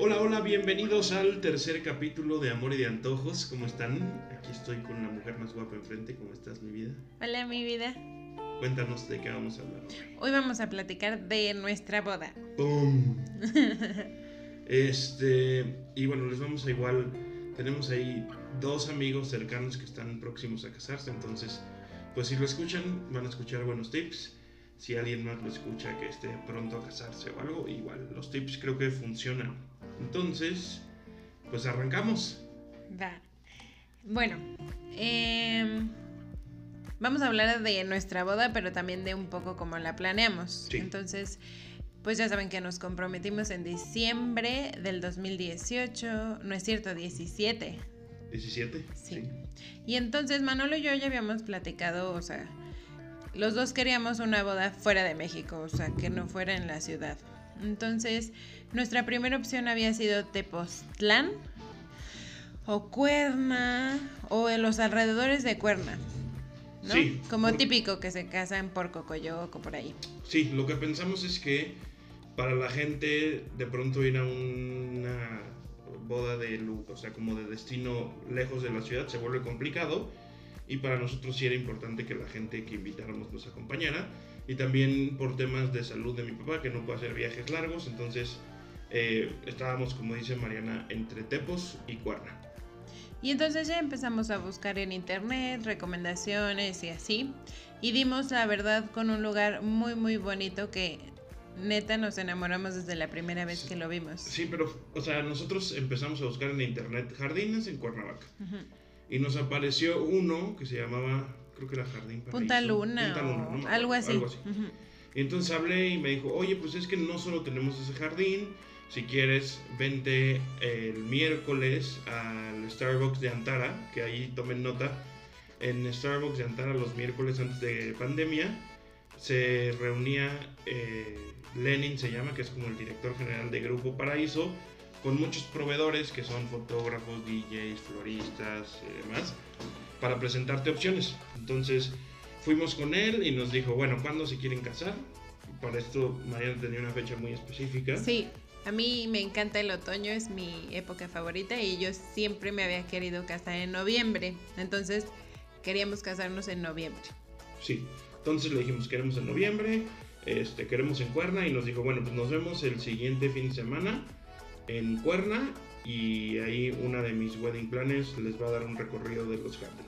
Hola, hola, bienvenidos al tercer capítulo de Amor y de Antojos. ¿Cómo están? Aquí estoy con la mujer más guapa enfrente. ¿Cómo estás, mi vida? Hola, mi vida. Cuéntanos de qué vamos a hablar hoy. Hoy vamos a platicar de nuestra boda. ¡Pum! Este, y bueno, les vamos a igual. Tenemos ahí dos amigos cercanos que están próximos a casarse. Entonces, pues si lo escuchan, van a escuchar buenos tips. Si alguien más lo escucha que esté pronto a casarse o algo, igual los tips creo que funcionan. Entonces, pues arrancamos. Va. Bueno, em, vamos a hablar de nuestra boda, pero también de un poco cómo la planeamos. Sí. Entonces, pues ya saben que nos comprometimos en diciembre del 2018, no es cierto, 17. 17. Sí. Y entonces Manolo y yo ya habíamos platicado, o sea, los dos queríamos una boda fuera de México, o sea, que no fuera en la ciudad. Entonces, nuestra primera opción había sido Tepoztlán o Cuerna o en los alrededores de Cuerna. ¿no? Sí, Como por- típico que se casan por Cocoyoc o por ahí. Sí, lo que pensamos es que para la gente de pronto ir a una boda de o sea, como de destino lejos de la ciudad se vuelve complicado y para nosotros sí era importante que la gente que invitáramos nos acompañara y también por temas de salud de mi papá que no puede hacer viajes largos, entonces eh, estábamos como dice Mariana entre Tepos y Cuerna. Y entonces ya empezamos a buscar en internet recomendaciones y así. Y dimos la verdad con un lugar muy muy bonito que neta nos enamoramos desde la primera vez que lo vimos. Sí, pero o sea, nosotros empezamos a buscar en internet jardines en Cuernavaca. Ujú. Y nos apareció uno que se llamaba, creo que era Jardín Paraíso. Punta Luna Punta Luna, no me acuerdo, algo así. Ujú. Y entonces hablé y me dijo, oye, pues es que no solo tenemos ese jardín, si quieres, vente el miércoles al Starbucks de Antara, que ahí tomen nota. En Starbucks de Antara los miércoles antes de pandemia se reunía eh, Lenin, se llama, que es como el director general de Grupo Paraíso, con muchos proveedores que son fotógrafos, DJs, floristas y demás, para presentarte opciones. Entonces fuimos con él y nos dijo, bueno, ¿cuándo se quieren casar? Para esto Mariana tenía una fecha muy específica. Sí, a mí me encanta el otoño, es mi época favorita y yo siempre me había querido casar en noviembre. Entonces queríamos casarnos en noviembre. Sí. Entonces le dijimos, queremos en noviembre, este, queremos en Cuerna y nos dijo, bueno, pues nos vemos el siguiente fin de semana en Cuerna y ahí una de mis wedding planes les va a dar un recorrido de los jardines.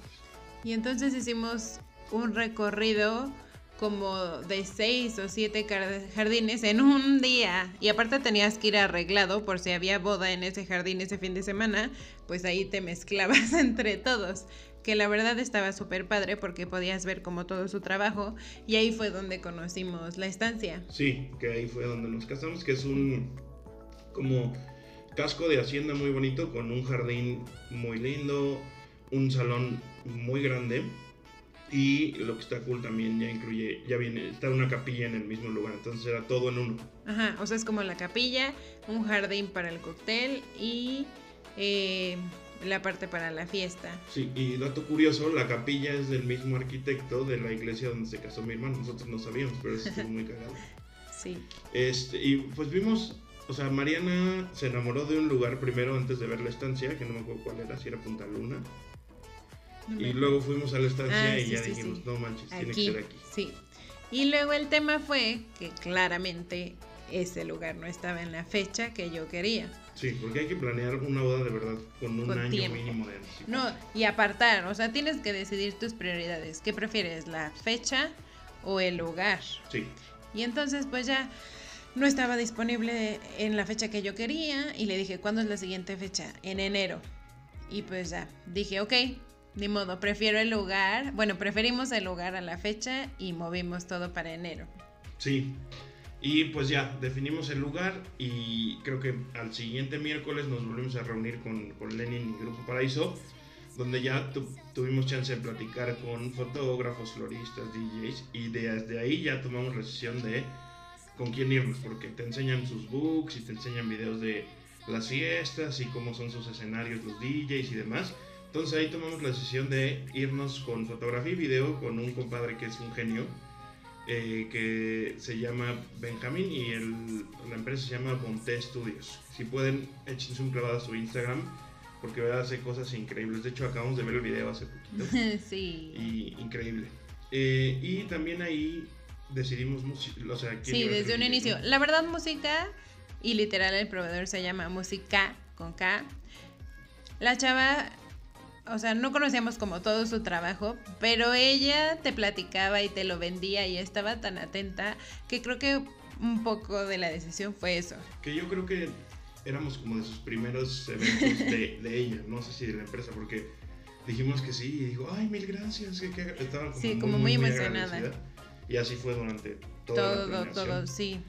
Y entonces hicimos un recorrido como de seis o siete jardines en un día. Y aparte tenías que ir arreglado por si había boda en ese jardín ese fin de semana, pues ahí te mezclabas entre todos. Que la verdad estaba súper padre porque podías ver como todo su trabajo y ahí fue donde conocimos la estancia. Sí, que ahí fue donde nos casamos, que es un como casco de hacienda muy bonito con un jardín muy lindo, un salón muy grande y lo que está cool también ya incluye, ya viene, está una capilla en el mismo lugar, entonces era todo en uno. Ajá, o sea, es como la capilla, un jardín para el cóctel y eh, la parte para la fiesta. Sí, y dato curioso, la capilla es del mismo arquitecto de la iglesia donde se casó mi hermano, nosotros no sabíamos, pero eso estuvo muy cagado. Sí. Este, y pues vimos, o sea, Mariana se enamoró de un lugar primero antes de ver la estancia, que no me acuerdo cuál era, si era Punta Luna. No Y luego fuimos a la estancia Ah, y sí, ya sí, dijimos, sí. no manches, tiene que ser aquí. sí. Y luego el tema fue que claramente ese lugar no estaba en la fecha que yo quería. Sí, porque hay que planear una boda de verdad con un Con año tiempo. mínimo de anticipación. No, y apartar, o sea, tienes que decidir tus prioridades. ¿Qué prefieres, la fecha o el lugar? Sí, Y entonces pues ya no estaba disponible en la fecha que yo quería y le dije, ¿cuándo es la siguiente fecha? En enero. Y pues ya, dije, ok, ni modo, prefiero el lugar, bueno, preferimos el lugar a la fecha y movimos todo para enero. sí. Y pues ya, definimos el lugar y creo que al siguiente miércoles nos volvimos a reunir con, con Lenin y Grupo Paraíso, donde ya tu- tuvimos chance de platicar con fotógrafos, floristas, DJs y desde ahí ya tomamos la decisión de con quién irnos, porque te enseñan sus books y te enseñan videos de las fiestas y cómo son sus escenarios, los DJs y demás. Entonces ahí tomamos la decisión de irnos con fotografía y video con un compadre que es un genio, eh, que se llama Benjamín y el, la empresa se llama Bonté Studios. Si pueden, échense un clavado a su Instagram porque verdad hace cosas increíbles. De hecho, acabamos de ver el video hace poquito. sí. Y increíble. Eh, y también ahí decidimos, o sea, Sí, desde un inicio. La verdad, música, y literal el proveedor se llama Música con K. La chava o sea, no conocíamos como todo su trabajo, pero ella te platicaba y te lo vendía y estaba tan atenta que creo que un poco de la decisión fue eso. Que yo creo que éramos como de sus primeros eventos de, ella, no sé si de la empresa, porque dijimos que sí y dijo, ay, mil gracias, que, estaba como, sí, como muy, emocionada. Y así fue durante todo. Todo, todo, sí.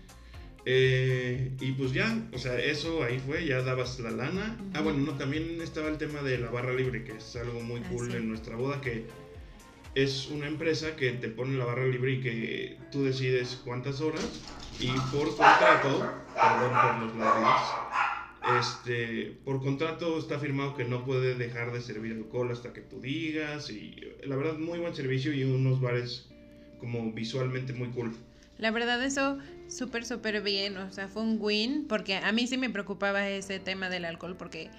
Eh, y pues ya, o sea, eso ahí fue, ya dabas la lana. Ah, bueno, no, también estaba el tema de la barra libre, que es algo muy ah, cool en nuestra boda, que es una empresa que te pone la barra libre y que tú decides cuántas horas y por contrato, perdón por los ladrillos, este, por contrato está firmado que no puede dejar de servir alcohol hasta que tú digas y la verdad muy buen servicio y unos bares como visualmente muy cool. La verdad eso súper, súper bien, o sea, fue un win, porque a mí sí me preocupaba ese tema del alcohol, porque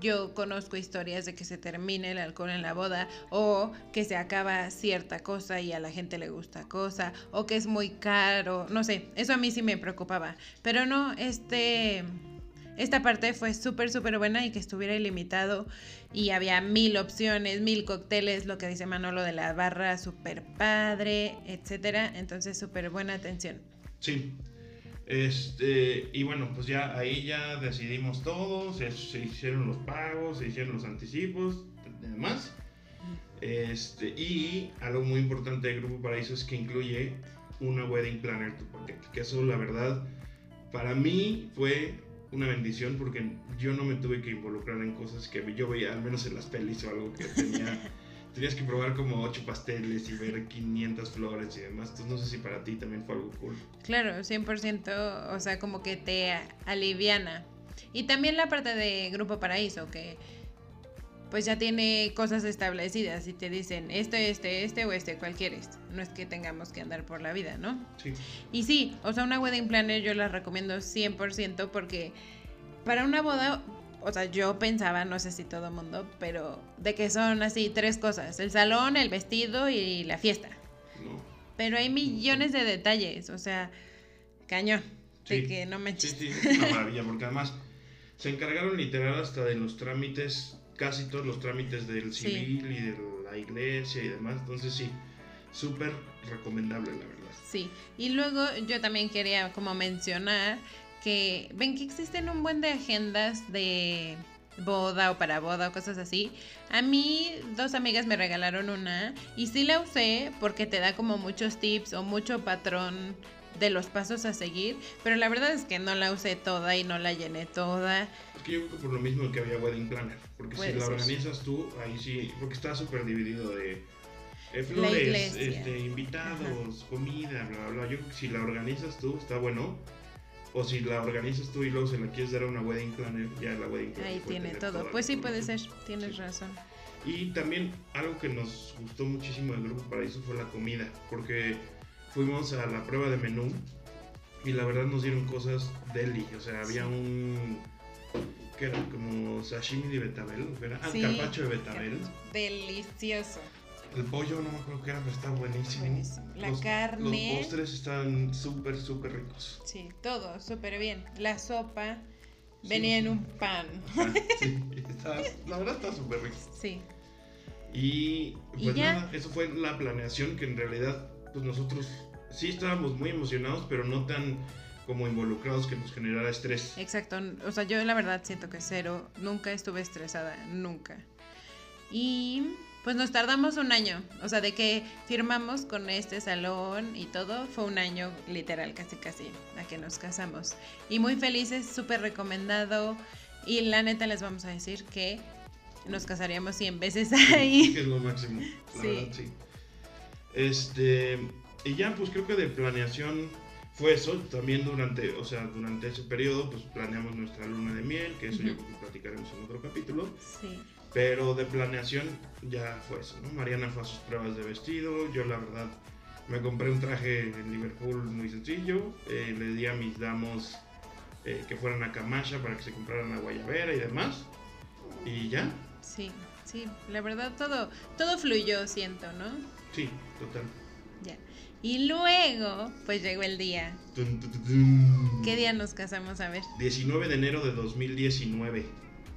yo conozco historias de que se termine el alcohol en la boda o que se acaba cierta cosa y a la gente le gusta cosa o que es muy caro, no sé, eso a mí sí me preocupaba, pero no, este, esta parte fue súper, súper buena y que estuviera ilimitado y había mil opciones, mil cócteles, lo que dice Manolo de la barra, súper padre, etcétera, entonces súper buena atención. Sí. Este, y bueno, pues ya ahí ya decidimos todo, se, hicieron los pagos, se hicieron los anticipos, demás. Este, y algo muy importante del Grupo Paraíso es que incluye una wedding planner tu. Que eso, la verdad, para mí fue una bendición porque yo no me tuve que involucrar en cosas que yo veía, al menos en las pelis o algo que tenía. tenías que probar como ocho pasteles y ver 500 flores y demás. Entonces no sé si para ti también fue algo cool. Claro, 100%, o sea, como que te aliviana. Y también la parte de Grupo Paraíso, que pues ya tiene cosas establecidas y te dicen este, este, este o este, cualquiera. No es que tengamos que andar por la vida, ¿no? Sí. Y sí, o sea, una wedding planner yo la recomiendo 100% porque para una boda o sea, yo pensaba, no sé si todo el mundo, pero de que son así tres cosas, el salón, el vestido y la fiesta. No. Pero hay millones de detalles, o sea, cañón, de que no me Sí, sí, es una maravilla, porque además se encargaron literal hasta de los trámites, casi todos los trámites del civil y de la iglesia y demás, entonces sí, súper recomendable, la verdad. Sí, y luego yo también quería como mencionar que ven que existen un buen de agendas de boda o para boda o cosas así. A mí dos amigas me regalaron una y sí la usé porque te da como muchos tips o mucho patrón de los pasos a seguir, pero la verdad es que no la usé toda y no la llené toda. Que yo creo que por lo mismo que había Wedding Planner, porque si la organizas tú, ahí sí, porque está súper dividido de eh, flores, este, invitados, comida, bla, bla, bla. Yo si la organizas tú, está bueno o si la organizas tú y luego se la quieres dar a una wedding planner, ya la wedding planner. Ahí tiene todo. Pues sí, puede ser, tienes razón. Y también algo que nos gustó muchísimo del Grupo Paraíso fue la comida, porque fuimos a la prueba de menú y la verdad nos dieron cosas deli. O sea, había un. Que era como sashimi de betabel, ¿verdad? Ah, carpacho de betabel. Delicioso. El pollo no me acuerdo qué era, pero está buenísimo. La carne. Los postres están súper, súper ricos. Sí, todo súper bien. La sopa venía en un pan. sí, la verdad está súper rico. Sí. Y pues nada, eso fue la planeación que en realidad pues nosotros sí estábamos muy emocionados, pero no tan como involucrados que nos generara estrés. Exacto, o sea, yo la verdad siento que cero, nunca estuve estresada, nunca. Y pues nos tardamos un año, o sea, de que firmamos con este salón y todo, fue un año literal, casi casi, a que nos casamos. Y muy felices, súper recomendado. Y la neta les vamos a decir que nos casaríamos 100 veces ahí. que es lo máximo, la sí. verdad, sí. Este, y ya, pues creo que de planeación fue eso. También durante, o sea, durante ese periodo, pues planeamos nuestra luna de miel, que eso yo creo que platicaremos en otro capítulo. Sí. Pero de planeación ya fue eso, ¿no? Mariana fue a sus pruebas de vestido, yo la verdad Me compré un traje en Liverpool muy sencillo. eh, le di a mis damos eh, que fueran a Camacha para que se compraran la guayabera y demás. Y ya. Sí, sí, la verdad todo, todo fluyó, siento, ¿no? Sí, total. Ya. Y luego, pues llegó el día. ¿Qué día nos casamos? A ver. 19 de enero de 2019.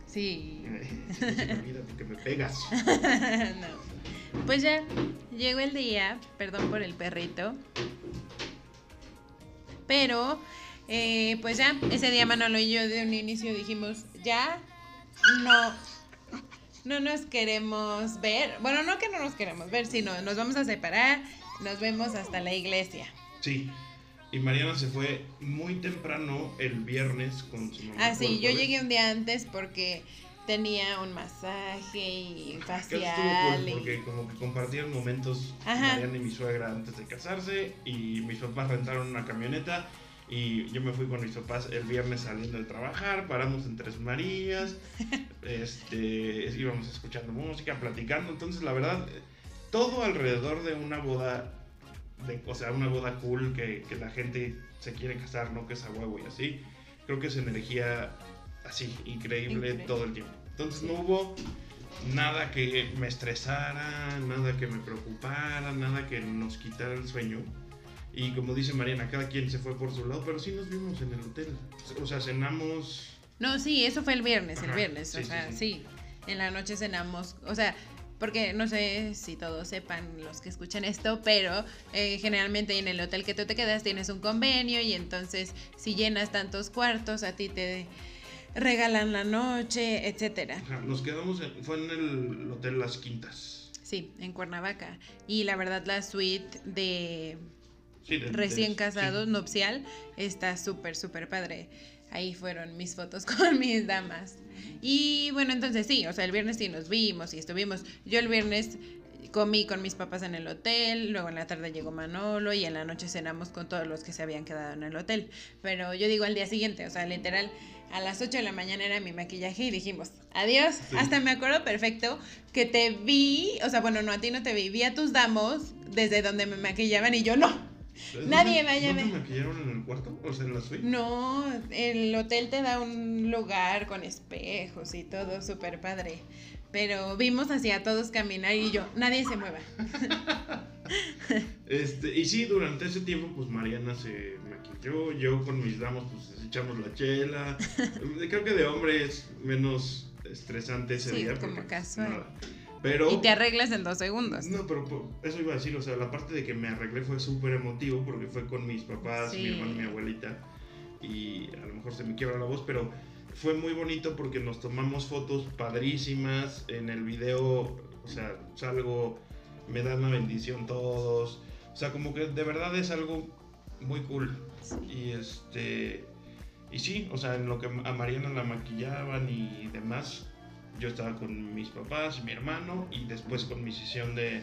Sí. Se me olvida porque me pegas. no. Pues ya, llegó el día, perdón por el perrito. Pero, eh, pues ya, ese día Manolo y yo de un inicio dijimos, ya, no, no nos queremos ver. Bueno, no que no nos queremos ver, sino nos vamos a separar, nos vemos hasta la iglesia. Sí. Y Mariana se fue muy temprano el viernes con su mamá. Ah, sí, yo llegué un día antes porque tenía un masaje y estuvo facial. cool porque como que compartieron momentos Ajá. Mariana y mi suegra antes de casarse y mis papás rentaron una camioneta y yo me fui con mis papás el viernes saliendo de trabajar, paramos en Tres Marías, este, íbamos escuchando música, platicando, entonces la verdad, todo alrededor de una boda, de, o sea, una boda cool que, que la gente se quiere casar, no que es a huevo y así, creo que es energía así, increíble, Increíble. todo el tiempo. Entonces no hubo nada que me estresara, nada que me preocupara, nada que nos quitara el sueño. Y como dice Mariana, cada quien se fue por su lado, pero sí nos vimos en el hotel. O sea, cenamos. No, sí, eso fue el viernes, el viernes, sí, o sí, sea, sí. sí. En la noche cenamos, o sea, porque no sé si todos sepan los que escuchan esto, pero eh, generalmente en el hotel que tú te quedas tienes un convenio y entonces si llenas tantos cuartos a ti te regalan la noche, etcétera. Nos quedamos, en- fue en el hotel Las Quintas. Sí, en Cuernavaca. Y la verdad la suite de Sí, de- de- recién sí. casados, nupcial, está súper, súper padre. Ahí fueron mis fotos con mis damas. Y bueno, entonces sí, o sea, el viernes sí nos vimos y estuvimos. Yo el viernes comí con mis papás en el hotel, luego en la tarde llegó Manolo y en la noche cenamos con todos los que se habían quedado en el hotel. Pero yo digo al día siguiente, o sea, literal, a las 8 de la mañana era mi maquillaje y dijimos, adiós. Sí. Hasta me acuerdo perfecto que te vi, o sea, bueno, no, a ti no te vi, vi a tus damos desde donde me maquillaban y yo no. ¿Ustedes Nadie no- vaya a ¿No te maquillaron en el cuarto? O sea, en la suite. No, el hotel te da un lugar con espejos y todo súper padre. Pero vimos hacia todos caminar y yo, nadie se mueva. Este, y sí, durante ese tiempo, pues Mariana se maquilló, yo con mis damos, pues echamos la chela. Creo que de hombre es menos estresante ese Sí, día. como porque, casual. nada. Pero. Y te arreglas en dos segundos. No, pero eso iba a decir, o sea, la parte de que me arreglé fue súper emotivo porque fue con mis papás, mi hermano y mi abuelita. Y a lo mejor se me quiebra la voz, pero fue muy bonito porque nos tomamos fotos padrísimas. En el video, o sea, salgo, me dan la bendición todos. O sea, como que de verdad es algo muy cool. Y este. Y sí, o sea, en lo que a Mariana la maquillaban y demás, yo estaba con mis papás y mi hermano, y después con mi sesión de.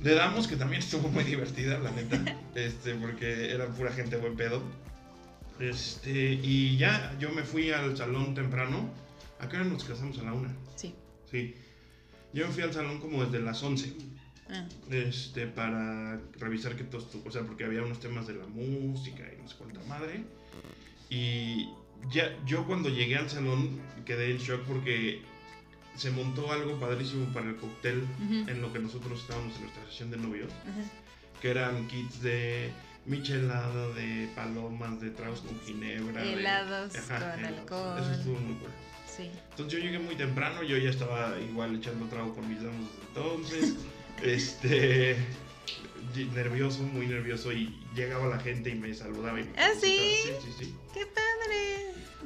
De damos, que también estuvo muy divertida, la neta. Este, porque era pura gente buen pedo. Este, y ya, yo me fui al salón temprano. ¿A qué hora nos casamos? A la una. Sí. Sí. Yo me fui al salón como desde las 11 Ah, este, para revisar que todo estuvo, o sea, porque había unos temas de la música y no sé cuánta madre. Y ya, yo cuando llegué al salón quedé en shock porque se montó algo padrísimo para el cóctel en lo que nosotros estábamos en nuestra sesión de novios, que eran kits de michelada, de palomas, de tragos con ginebra. de- Helados Ajá, con helados. alcohol. Eso estuvo muy cool. Sí. Entonces yo llegué muy temprano, yo ya estaba igual echando trago con mis damos desde entonces. este nervioso, muy nervioso y llegaba la gente y me saludaba y me ¿Ah, felicitaba. sí? Sí, sí, sí. ¡Qué padre!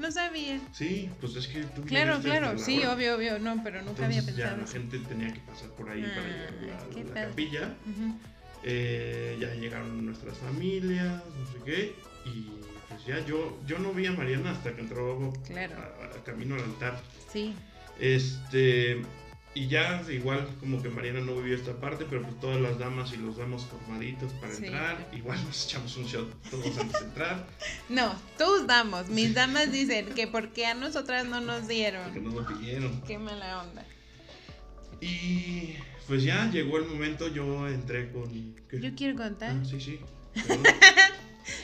No sabía. Sí, pues es que tú Claro, claro, sí, hora. obvio, obvio, no, pero nunca había Entonces ya pensado la gente tenía que pasar por ahí para Ah, llegar a la, capilla. Ujú. Eh, ya llegaron nuestras familias, no sé qué. Y pues ya yo, yo no vi a Mariana hasta que entró Claro. a- a camino al altar. Sí, Este, y ya igual como que Mariana no vivió esta parte, pero pues todas las damas y los damos formaditos para Sí. entrar. Igual nos echamos un shot todos antes de entrar, No, tus damos. Mis damas dicen que porque a nosotras no nos porque dieron. no lo pidieron. Qué mala onda. Y Pues ya llegó el momento, yo entré con... ¿qué? Yo quiero contar. Ah, sí, sí.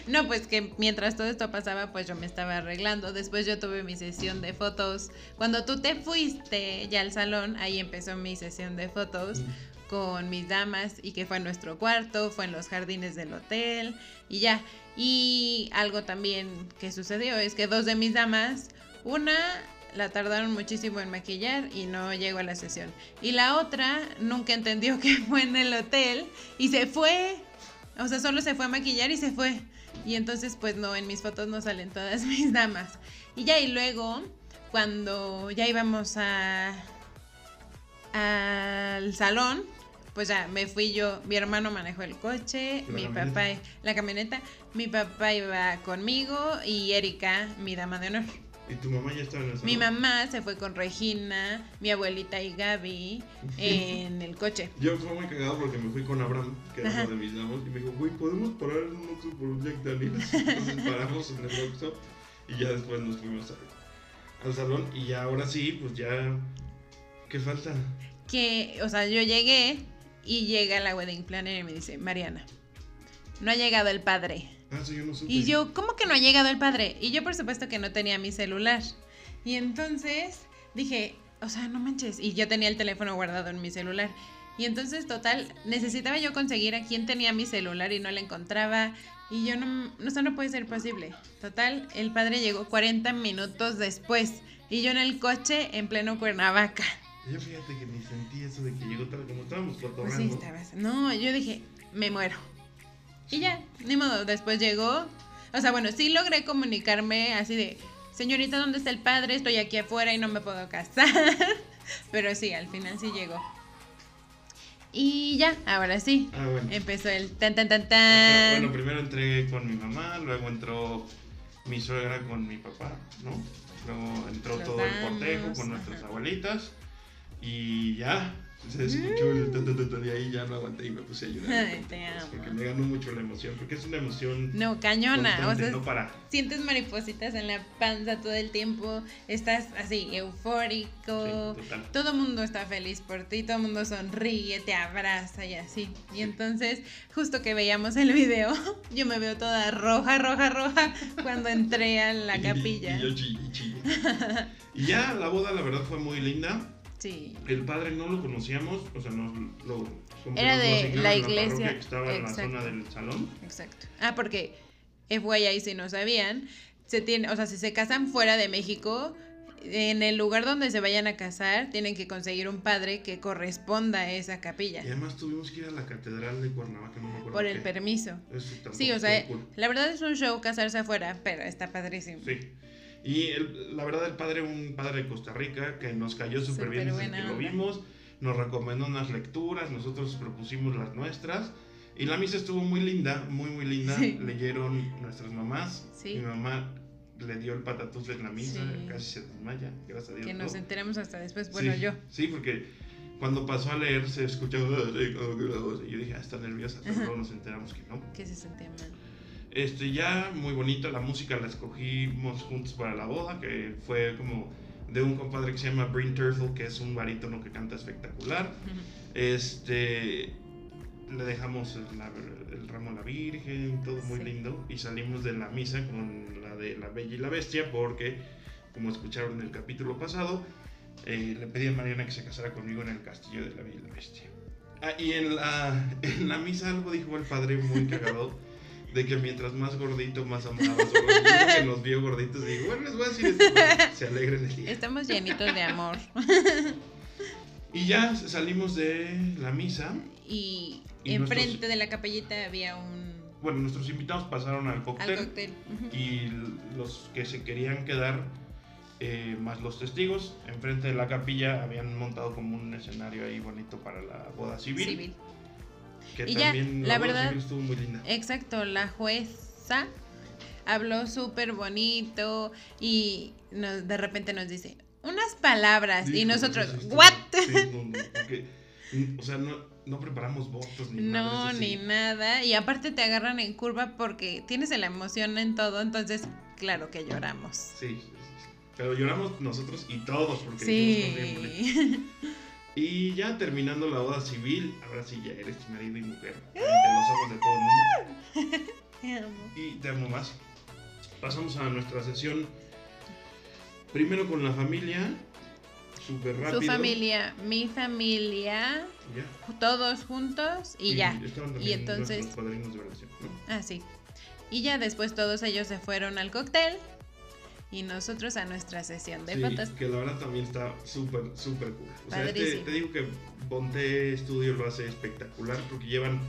No, pues que mientras todo esto pasaba, pues yo me estaba arreglando. Después yo tuve mi sesión de fotos. Cuando tú te fuiste ya al salón, ahí empezó mi sesión de fotos con mis damas y que fue en nuestro cuarto, fue en los jardines del hotel y ya. Y algo también que sucedió es que dos de mis damas, una la tardaron muchísimo en maquillar y no llegó a la sesión. Y la otra nunca entendió que fue en el hotel y se fue. O sea, solo se fue a maquillar y se fue. Y entonces, pues no, en mis fotos no salen todas mis damas. Y ya, y luego, cuando ya íbamos a al salón, pues ya me fui yo, mi hermano manejó el coche, ¿La mi camioneta? papá, la camioneta, mi papá iba conmigo y Erika, mi dama de honor. ¿Y tu mamá ya estaba en el salón? Mi mamá se fue con Regina, mi abuelita y Gaby en el coche. Yo fue muy cagado porque me fui con Abraham, que era Ajá. uno de mis damos, y me dijo, güey, ¿podemos parar en un Oxxo por un Jack Daniels? Entonces paramos en el Oxxo y ya después nos fuimos a- al salón y ya ahora sí, pues ya... ¿Qué falta? que, o sea, yo llegué y llega la wedding planner y me dice, Mariana, no ha llegado el padre. Ah, eso yo no supe. Y yo, ¿cómo que no ha llegado el padre? Y yo por supuesto que no tenía mi celular. Y entonces dije, o sea, no manches. Y yo tenía el teléfono guardado en mi celular. Y entonces, total, necesitaba yo conseguir a quién tenía mi celular y no la encontraba. Y yo no, no, eso no puede ser posible. Total, el padre llegó 40 minutos después. Y yo en el coche en pleno Cuernavaca. Yo fíjate que ni sentí eso de que llegó tal como estábamos Pues cotorreando. sí, estabas. No, yo dije, me muero. Y ya, ni modo, después llegó. O sea, bueno, sí logré comunicarme así de, señorita, ¿dónde está el padre? Estoy aquí afuera y no me puedo casar. Pero sí, al final sí llegó. Y ya, ahora sí. Ah, bueno. Empezó el tan tan tan tan. Bueno, primero entré con mi mamá, luego entró mi suegra con mi papá, ¿no? Luego entró Los todo el cortejo con nuestras abuelitas y ya. Se escuchó el ta, ta, ta, ta, de ahí ya no aguanté y me puse a llorar. Ay, te amo. Porque me ganó mucho la emoción, porque es una emoción No, cañona. O sea, no para. sientes maripositas en la panza todo el tiempo. Estás así, eufórico. Sí, total. todo el mundo está feliz por ti, todo el mundo sonríe, te abraza y así. Y entonces, justo que veíamos el video, yo me veo toda roja, roja, roja cuando entré a la Y- capilla. Y, yo chillé. Y ya la boda, la verdad, fue muy linda. Sí. El padre no lo conocíamos, o sea, no lo. Era de la iglesia, que estaba en la exacto. zona del salón. Exacto. Ah, porque FYI, si no sabían, se tiene, o sea, si se casan fuera de México, en el lugar donde se vayan a casar, tienen que conseguir un padre que corresponda a esa capilla. Y además tuvimos que ir a la catedral de Cuernavaca, no me acuerdo. Por el qué. permiso. Eso Sí, o sea, cool. la verdad es un show casarse afuera, pero está padrísimo. Sí. Y el- la verdad, el padre, un padre de Costa Rica, que nos cayó súper bien desde que lo vimos, nos recomendó unas lecturas, nosotros propusimos las nuestras. Y la misa estuvo muy linda, muy, muy linda. Sí. Leyeron nuestras mamás. Sí. Mi mamá le dio el patatús en la misa, Sí. casi se desmaya, gracias a Dios. Que nos no. enteramos hasta después, bueno, yo. Sí, porque cuando pasó a leer se voz, y yo dije, ah, está nerviosa, pero luego nos enteramos que no. Que se sentía mal. Este, ya muy bonita la música, la escogimos juntos para la boda, que fue como de un compadre que se llama Bryn Turtle, que es un barítono que canta espectacular. Este, le dejamos el, la- el ramo a la Virgen, todo muy Sí. lindo, y salimos de la misa con la de la Bella y la Bestia, porque, como escucharon en el capítulo pasado, eh, le pedí a Mariana que se casara conmigo en el castillo de la Bella y la Bestia. Ah, y en la, en la misa algo dijo el padre muy cagado. De que mientras más gordito, más amabas. Que nos vio gorditos, digo, bueno, les voy a decir esto se alegren el día. Estamos llenitos de amor. Y ya salimos de la misa. Y, Y enfrente de la capellita había un Bueno, nuestros invitados pasaron al al cóctel. cóctel. Ujú. Y los que se querían quedar, eh, más los testigos, enfrente de la capilla habían montado como un escenario ahí bonito para la boda civil. Civil. Que Y ya, también la boda verdad- estuvo muy linda. Exacto, la jueza habló súper bonito y nos- de repente nos dice unas palabras y nosotros, estuvo- ¿what? sí, no, no, porque, o sea, no, no preparamos votos ni nada. No, ni nada. Y aparte te agarran en curva porque tienes la emoción en todo, entonces claro que lloramos. Sí. Pero lloramos nosotros y todos porque "No, bien bonito". Sí. Y ya terminando la boda civil, ahora sí ya eres marido y mujer. Ante los ojos de todo el mundo. Te amo. Y te amo más. Pasamos a nuestra sesión. Primero con la familia. Súper rápido. Su familia, mi familia, Ya. todos juntos y, ya. Y entonces, padrinos de relación, ¿no? ah, sí. Y ya después todos ellos se fueron al cóctel y nosotros a nuestra sesión de Sí, fotos. que la verdad también está súper, súper cool. O sea, este, Padrísimo. te digo que Bonte Studio lo hace espectacular porque llevan,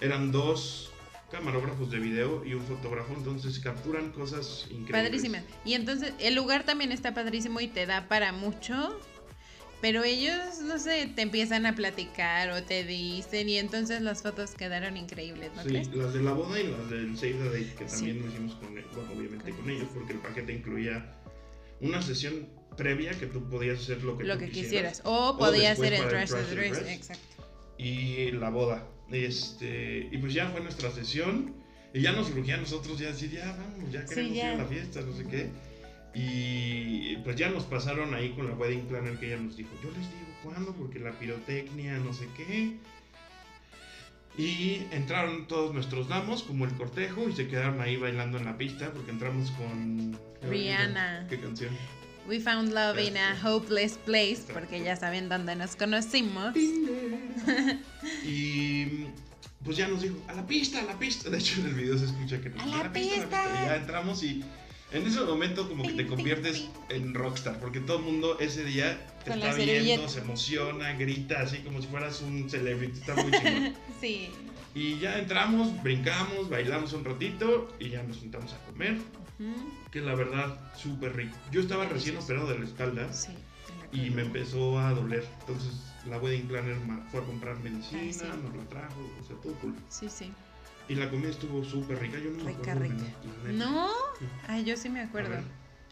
eran dos camarógrafos de video y un fotógrafo, entonces capturan cosas increíbles. Padrísima. Y entonces el lugar también está padrísimo y te da para mucho. Pero ellos, no sé, te empiezan a platicar o te dicen y entonces las fotos quedaron increíbles, ¿no Sí, crees? las de la boda y las del Save the Date, que Sí. también lo hicimos con, bueno, obviamente Con ellos, porque el paquete incluía una sesión previa que tú podías hacer lo que Lo tú que quisieras, quisieras. O podía después ser el para el dress. dress. Exacto. y la boda. Este, y pues ya fue nuestra sesión. Y ya nos surgía a nosotros ya decir, ya vamos, ya Sí, queremos ya. ir a la fiesta, no sé qué. Y pues ya nos pasaron ahí con la wedding planner que ella nos dijo, yo les digo cuándo, porque la pirotecnia, no sé qué. Y entraron todos nuestros damos, como el cortejo, y se quedaron ahí bailando en la pista, porque entramos con... Rihanna. ¿Qué canción? We found love in a hopeless place, porque ya saben dónde nos conocimos. Y pues ya nos dijo, a la pista, a la pista. De hecho, en el video se escucha que nos ¡A dice, la pista! Y ya entramos y en ese momento como que te conviertes en rockstar, porque todo el mundo ese día te Con está viendo, se emociona, grita, así como si fueras un celebrity. Está muy chingón. Sí. y ya entramos, brincamos, bailamos un ratito y ya nos sentamos a comer, Ujú. que la verdad, súper rico. Yo estaba recién operado de la espalda Sí. y me empezó a doler. Entonces la wedding planner fue a comprar medicina, Ah, sí. nos la trajo, o sea, todo cool. Sí, sí. Y la comida estuvo súper rica, yo no me Rica, acuerdo del rica. neta. No. Ay, yo sí me acuerdo.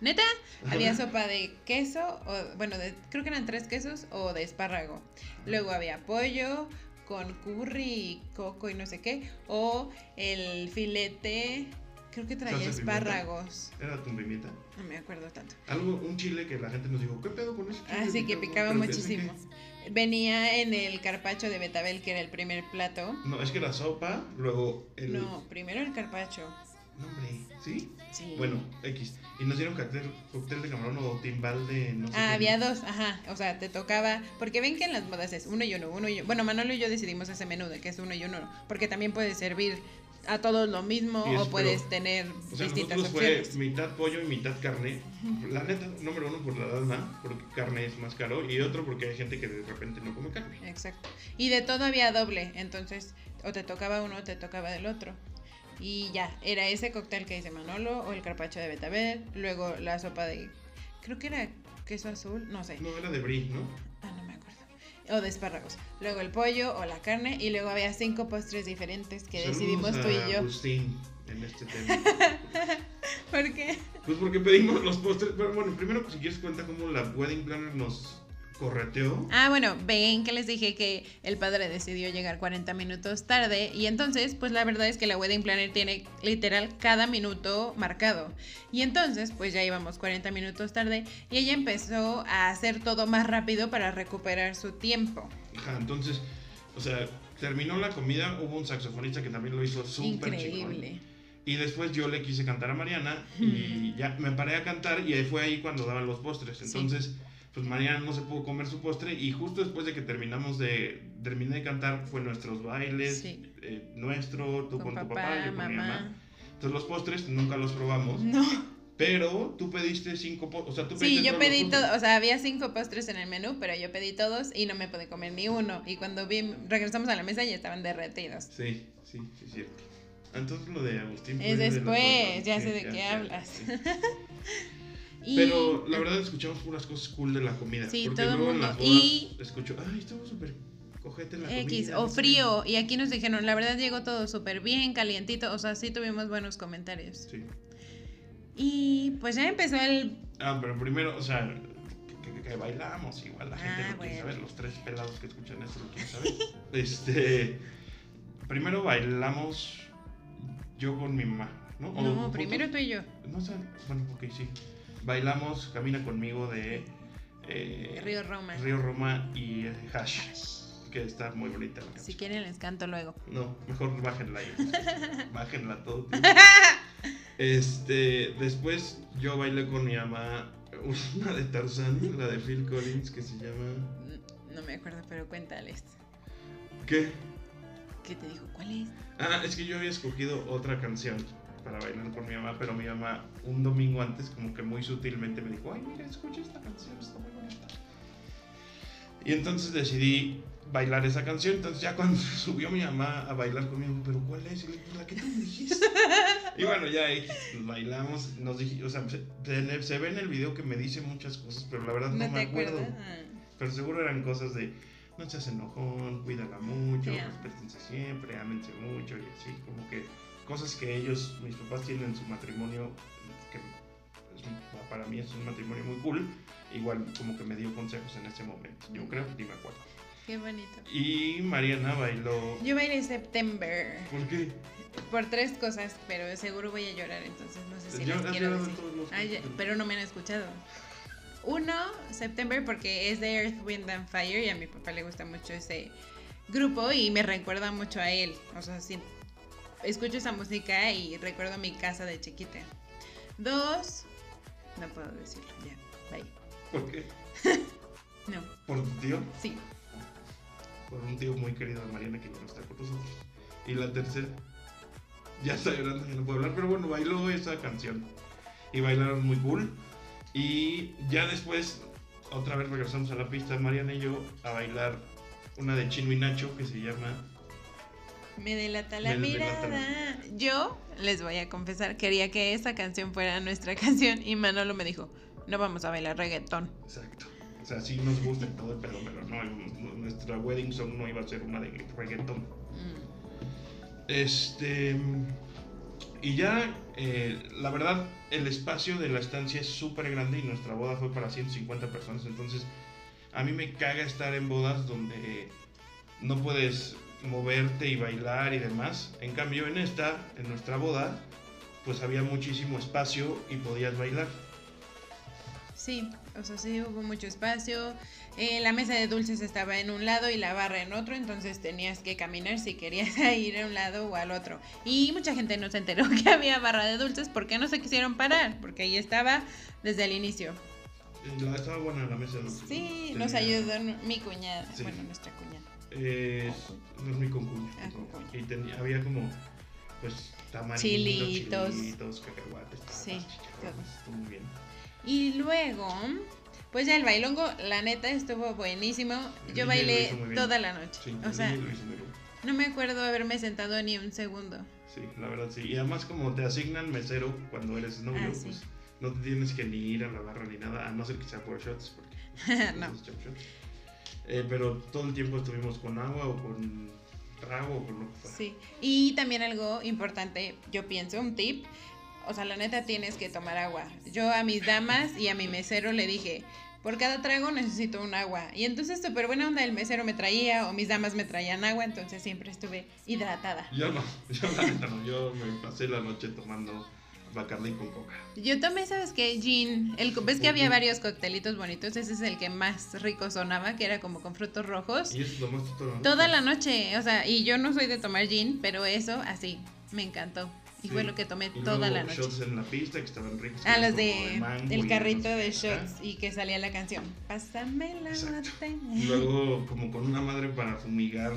¿Neta? Había sopa de queso, o, bueno, de- creo que eran tres quesos o de espárrago. Luego había pollo con curry y coco y no sé qué. O el filete, creo que traía espárragos. Era con pimienta. No me acuerdo tanto. Algo, un chile que la gente nos dijo, ¿qué pedo con ese chile? Así que picaba que- muchísimo. Venía en el carpacho de betabel, que era el primer plato. No, es que era sopa, luego el... No, primero el carpacho. No, hombre, ¿sí? Sí. Bueno, X. Y nos dieron cóctel, cóctel de camarón o timbal de no sé Ah, qué. había dos, ajá. O sea, te tocaba. Porque ven que en las bodas es uno y uno, uno y uno. Bueno, Manolo y yo decidimos ese menú de que es uno y uno. Porque también puedes servir a todos lo mismo o puedes pero- tener O sea, distintas nosotros fue opciones. mitad pollo y mitad carne. La neta, número uno por la lana, porque carne es más caro. Y otro porque hay gente que de repente no come carne. Exacto. Y de todo había doble. Entonces, o te tocaba uno o te tocaba del otro. Y ya, era ese cóctel que dice Manolo o el carpacho de betabel. Luego la sopa de. Creo que era queso azul, no sé. No, era de brie, ¿no? O de espárragos. Luego el pollo o la carne. Y luego había cinco postres diferentes que Saludos decidimos tú y yo. Agustín en este tema. ¿Por qué? Pues porque pedimos los postres. Pero bueno, primero, si quieres, cuenta cómo la wedding planner nos Ah, bueno, ven que les dije que el padre decidió llegar 40 minutos tarde y entonces, pues la verdad es que la wedding planner tiene literal cada minuto marcado. Y entonces, pues ya íbamos 40 minutos tarde y ella empezó a hacer todo más rápido para recuperar su tiempo. Ajá, entonces, o sea, terminó la comida, hubo un saxofonista que también lo hizo súper. Increíble. Y después yo le quise cantar a Mariana y ya me paré a cantar y ahí fue ahí cuando daban los postres. Sí. Pues Mariana no se pudo comer su postre y justo después de que terminamos de terminé de cantar fue nuestros bailes, Sí. eh, nuestro, tú con, Con tu papá, papá, yo con mi mamá. mamá. Entonces los postres nunca los probamos, No. pero tú pediste cinco postres, o sea, tú Sí, pediste yo todos los pedí todo, o sea, había cinco postres en el menú, pero yo pedí todos y no me pude comer ni uno. Y cuando vi, regresamos a la mesa ya estaban derretidos. Sí, sí, sí, es cierto. Entonces lo de Agustín Es de después, otros, ya sí, sé de qué ya, hablas. sí. Y- Pero la verdad escuchamos puras cosas cool de la comida. Sí, porque todo el luego en mundo. las bodas Y- escucho, ay, estuvo súper cojete la X comida. o no sé". frío. Y aquí nos dijeron, la verdad llegó todo súper bien, calientito. O sea, sí tuvimos buenos comentarios. Sí. Y pues ya empezó el... Ah, pero primero, o sea, que, que- que bailamos, igual la gente Ah, lo quiere bueno. saber, los tres pelados que escuchan esto lo quieren saber. este, primero bailamos yo con mi mamá, ¿no? O No, primero tú y yo. No sé, bueno, ok, sí. Bailamos Camina conmigo de eh, Río Roma. Río Roma y Hash, que está muy bonita la canción. Si quieren les canto luego. No, mejor bájenla ahí. bájenla todo. Este, después yo bailé con mi mamá una de Tarzán, la de Phil Collins, que se llama... No me acuerdo, pero cuéntales. ¿Qué? ¿Qué te dijo? ¿Cuál es? Ah, es que yo había escogido otra canción para bailar con mi mamá, pero mi mamá un domingo antes como que muy sutilmente me dijo, ay, mira, escucha esta canción, está muy bonita. Y entonces decidí bailar esa canción, entonces ya cuando subió mi mamá a bailar conmigo, pero ¿cuál es? "Pues la que tú me dijiste. y bueno, ya X, bailamos, nos dije, o sea, se, se- ve en el video que me dice muchas cosas, pero la verdad no, ¿No, me acuerdo. acuerdas? Ah. Pero seguro eran cosas de no seas enojón, cuídala mucho, amo. respétense siempre, ámense mucho y así, como que cosas que ellos, mis papás tienen en su matrimonio, que para mí es un matrimonio muy cool, igual como que me dio consejos en ese momento, yo creo, ni me acuerdo. Qué bonito. Y Mariana bailó... Yo bailé September ¿Por qué? por tres cosas, pero seguro voy a llorar, entonces no sé si Yo- quiero decir. todos los Ah, ya- capítulos. pero no me han escuchado. Uno, September, porque es de Earth, Wind and Fire y a mi papá le gusta mucho ese grupo y me recuerda mucho a él. O sea, sí, escucho esa música y recuerdo mi casa de chiquita. Dos, no puedo decirlo, ya, bye. ¿Por qué? No, ¿Por tu tío? sí. Por un tío muy querido de Mariana que no está con nosotros. Y la tercera, ya está llorando, ya no puedo hablar, pero bueno, bailó esa canción. Y bailaron muy cool. Y ya después, otra vez regresamos a la pista, Mariana y yo, a bailar una de Chino y Nacho que se llama. Me delata la Me delata mirada. Yo les voy a confesar, quería que esa canción fuera nuestra canción y Manolo me dijo, no vamos a bailar reggaetón. Exacto. O sea, sí nos gusta todo el pedo, pero no, nuestra wedding song no iba a ser una de reggaeton. Mm. Este. Y ya, eh, la verdad, el espacio de la estancia es súper grande y nuestra boda fue para 150 personas. Entonces, a mí me caga estar en bodas donde no puedes moverte y bailar y demás. En cambio, en esta, en nuestra boda, pues había muchísimo espacio y podías bailar. Sí, o sea, sí hubo mucho espacio. Eh, la mesa de dulces estaba en un lado y la barra en otro, entonces tenías que caminar si querías ir a un lado o al otro. Y mucha gente no se enteró que había barra de dulces porque no se quisieron parar, porque ahí estaba desde el inicio. Eh, La, estaba buena la mesa de dulces, Sí, ¿no? nos ayudó mi cuñada, Sí. bueno, nuestra cuñada. No es mi concuña. Ah. Y tenía, había como, pues, tamarindos, Chilitos. chilitos, cacahuates, papas, Sí, estuvo muy bien. Y luego, pues ya el bailongo, la neta estuvo buenísimo. El Yo bailé toda la noche. Sí, o sea, no me acuerdo haberme sentado ni un segundo. Sí, la verdad sí. Y además como te asignan mesero cuando eres novio, Ah, sí. pues no te tienes que ni ir a la barra ni nada, a no ser que sea por shots, porque No. chop shots. Eh, pero todo el tiempo estuvimos con agua o con trago o con lo que fuera. Sí, y también algo importante, yo pienso, un tip, o sea, la neta tienes que tomar agua. Yo a mis damas y a mi mesero le dije, por cada trago necesito un agua. Y entonces súper buena onda el mesero me traía o mis damas me traían agua, entonces siempre estuve hidratada. Yo no, yo la neta no, yo me pasé la noche tomando Bacardi con coca. Yo tomé, ¿sabes qué? Gin. El, ¿Ves que había varios coctelitos bonitos? Ese es el que más rico sonaba, que era como con frutos rojos. ¿Y eso tomaste toda la noche? Toda la noche, o sea, y yo no soy de tomar gin, pero eso así, me encantó. Y Sí. fue lo que tomé Y toda luego la noche. shots en la pista que estaban ricos. Ah, los de el no carrito sé de shots y que salía la canción. Pásame la. Y luego como con una madre para fumigar.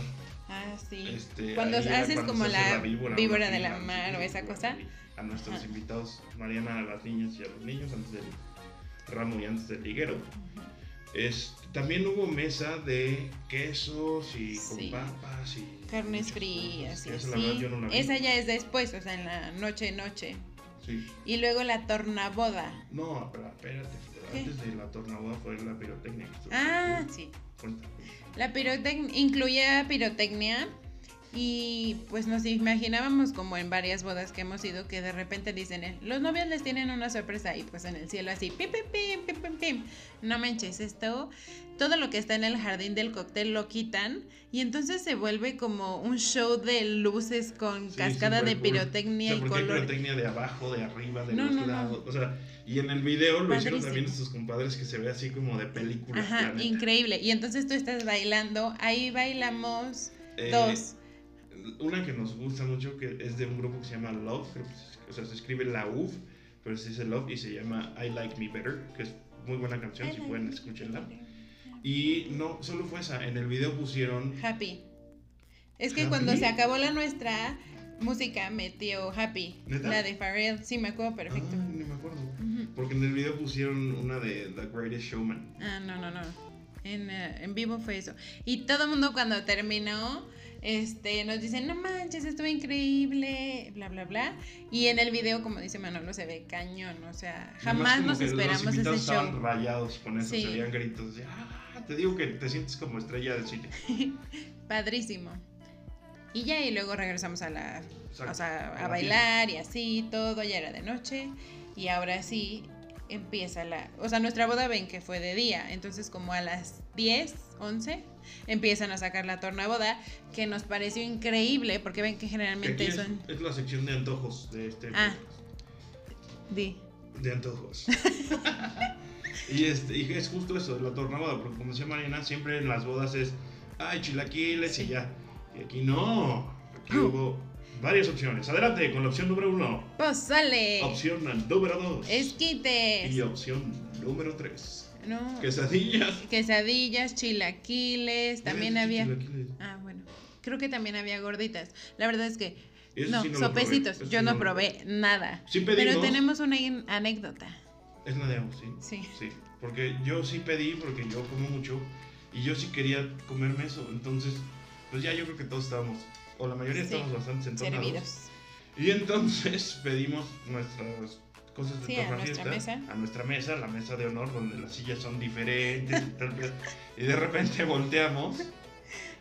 Ah, sí. Este, Cuando haces cuando como hace la víbora, víbora de la mar o esa cosa. A nuestros Ajá. invitados, Mariana, a las niñas y a los niños antes del ramo y antes del liguero. Este, también hubo mesa de quesos y con Sí. papas y Carnes frías Esa, no vi. Esa ya es después, o sea, en la noche, noche. Sí. Y luego la tornaboda. No, pero espérate. ¿Qué? Antes de la tornaboda fue la pirotecnia. Ah, sí. Cuenta. La pirotecnia incluía pirotecnia Y pues nos imaginábamos como en varias bodas que hemos ido que de repente dicen, eh, los novios les tienen una sorpresa y pues en el cielo así, pim, pim, pim, pim, pim, pim. No manches, esto, todo lo que está en el jardín del cóctel lo quitan y entonces se vuelve como un show de luces con Sí, cascada de cool. pirotecnia O sea, y hay color. pirotecnia de abajo, de arriba, de No, los no, no. lados. O sea, y en el video lo hicieron también estos compadres que se ve así como de película. Ajá, increíble. Y entonces tú estás bailando, ahí bailamos Eh, dos. Una que nos gusta mucho, que es de un grupo que se llama Love, creo que se- o sea, se escribe la UV, pero se dice Love y se llama I Like Me Better, que es muy buena canción, si pueden, escúchenla. Y no, solo fue esa, en el video pusieron, Happy. Es que ¿Happy? cuando se acabó la nuestra música metió Happy. ¿Neta? La de Pharrell, sí me acuerdo perfecto. Ah, ni me acuerdo, Ujú. porque en el video pusieron una de The Greatest Showman. Ah, no, no, no. En, eh, en vivo fue eso. Y todo el mundo cuando terminó, este, nos dicen, no manches, estuvo increíble, bla, bla, bla. Y en el video, como dice Manolo, se ve cañón. O sea, jamás nos esperamos los ese estaban show. rayados con eso, Sí. se veían gritos ah, te digo que te sientes como estrella del cine. Padrísimo. Y ya, y luego regresamos a la. Exacto, o sea, a a la bailar y así, todo, ya era de noche. Y ahora sí empieza la. O sea, nuestra boda ven que fue de día. Entonces, como a las 10, 11, empiezan a sacar la tornaboda, que nos pareció increíble, porque ven que generalmente es, son. es la sección de antojos de este Ah. Di. De antojos. y, este, y es justo eso, la tornaboda, porque como decía Mariana, siempre en las bodas es, ay, chilaquiles Sí. y ya. Y aquí no, aquí hubo varias opciones. Adelante con la opción número uno, ¡Pozole! opción número dos Esquites. y opción número tres. No. Quesadillas. Quesadillas, chilaquiles, también había. chilaquiles. Ah, bueno. Creo que también había gorditas. La verdad es que no, sí no sopecitos. Yo no probé nada. Sí Pero pedimos. tenemos una anécdota. Es la de ambos, sí. Sí. Sí, porque yo sí pedí, porque yo como mucho, y yo sí quería comerme eso. Entonces, pues ya yo creo que todos estábamos, o la mayoría Sí, estábamos bastante entonados. Servidos. Y entonces pedimos nuestras cosas de Sí, a nuestra fiesta, mesa. a nuestra mesa, la mesa de honor, donde las sillas son diferentes y tal. tal. Y de repente volteamos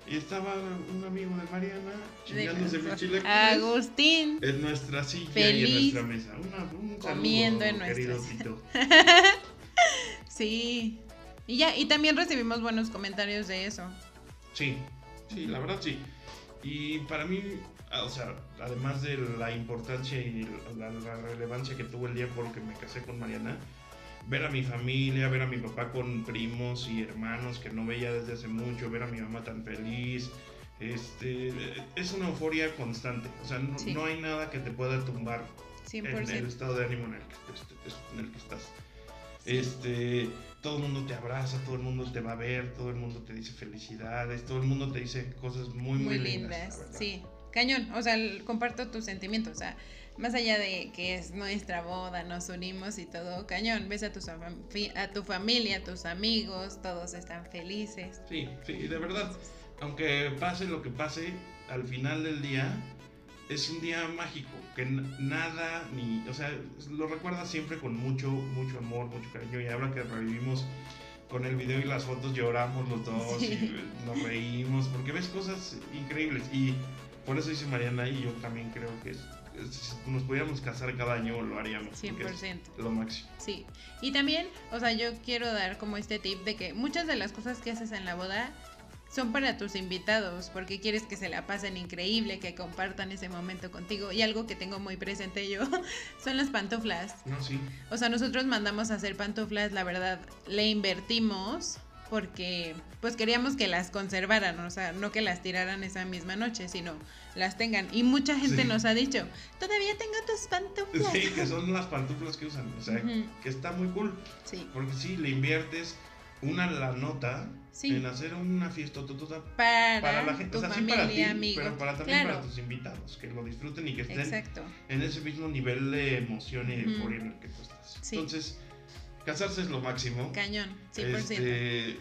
y estaba un amigo de Mariana chingándose chilaquiles Agustín. en nuestra silla y en nuestra mesa. Una, un saludo, comiendo en querido Tito. Sí. Y ya, y también recibimos buenos comentarios de eso. Sí, sí, la verdad sí. Y para mí, ah, o sea, además de la importancia y la, la relevancia que tuvo el día porque me casé con Mariana, ver a mi familia, ver a mi papá con primos y hermanos que no veía desde hace mucho, ver a mi mamá tan feliz, este, es una euforia constante. O sea, no, Sí. no hay nada que te pueda tumbar en el 100%. estado de ánimo en el que, en el que estás. Este, todo el mundo te abraza, todo el mundo te va a ver, todo el mundo te dice felicidades, todo el mundo te dice cosas muy, muy, Muy lindas. lindas. Sí. Cañón. O sea, comparto tus sentimientos. O sea, más allá de que es nuestra boda, nos unimos y todo, cañón. Ves a tu, fam- a tu familia, a tus amigos, todos están felices. Sí, sí, de verdad, aunque pase lo que pase, al final del día es un día mágico, que nada, ni, o sea, lo recuerdas siempre con mucho, mucho amor, mucho cariño, y ahora que revivimos con el video y las fotos lloramos los dos Sí. y nos reímos, porque ves cosas increíbles, y por eso dice Mariana, y yo también creo que es- si nos pudiéramos casar cada año, lo haríamos, porque es 100%. lo máximo. Sí. Y también, o sea, yo quiero dar como este tip de que muchas de las cosas que haces en la boda son para tus invitados, porque quieres que se la pasen increíble, que compartan ese momento contigo. Y algo que tengo muy presente yo son las pantuflas. No, sí, O sea, nosotros mandamos a hacer pantuflas, la verdad, le invertimos porque pues queríamos que las conservaran, o sea, no que las tiraran esa misma noche, sino las tengan. Y mucha gente Sí. nos ha dicho, todavía tengo tus pantuflas. sí, que son las pantuflas que usan, o sea, que está muy cool. Sí, Porque sí, le inviertes una la nota Sí. en hacer una fiesta para, para la gente, tu o sea, sí para ti, pero para también claro, para tus invitados, que lo disfruten y que estén exacto. en ese mismo nivel de emoción y de euforia en el que tú estás. Sí. Entonces, casarse es lo máximo. Cañón, 100%. Este,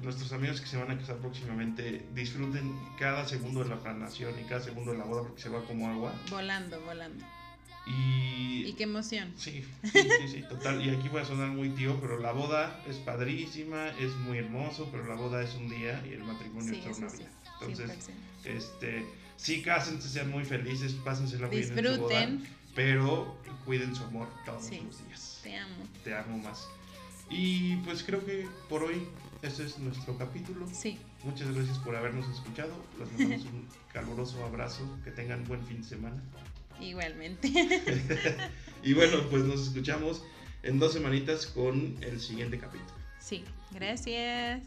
nuestros amigos que se van a casar próximamente disfruten cada segundo de la planación y cada segundo de la boda porque se va como agua. Volando, volando. Y, Y qué emoción. Sí, sí, sí, sí, total. Y aquí voy a sonar muy tío, pero la boda es padrísima, es muy hermoso, pero la boda es un día y el matrimonio Sí, es una vida. Entonces, 100%. este, Sí, cásense, sean muy felices, pásensela bien en su boda, pero cuiden su amor todos los días. Te amo. Te amo más. Y pues creo que por hoy este es nuestro capítulo. Sí. Muchas gracias por habernos escuchado. Les mandamos un caluroso abrazo. Que tengan buen fin de semana. Igualmente. Y bueno, pues nos escuchamos en dos semanitas con el siguiente capítulo. Sí. Gracias.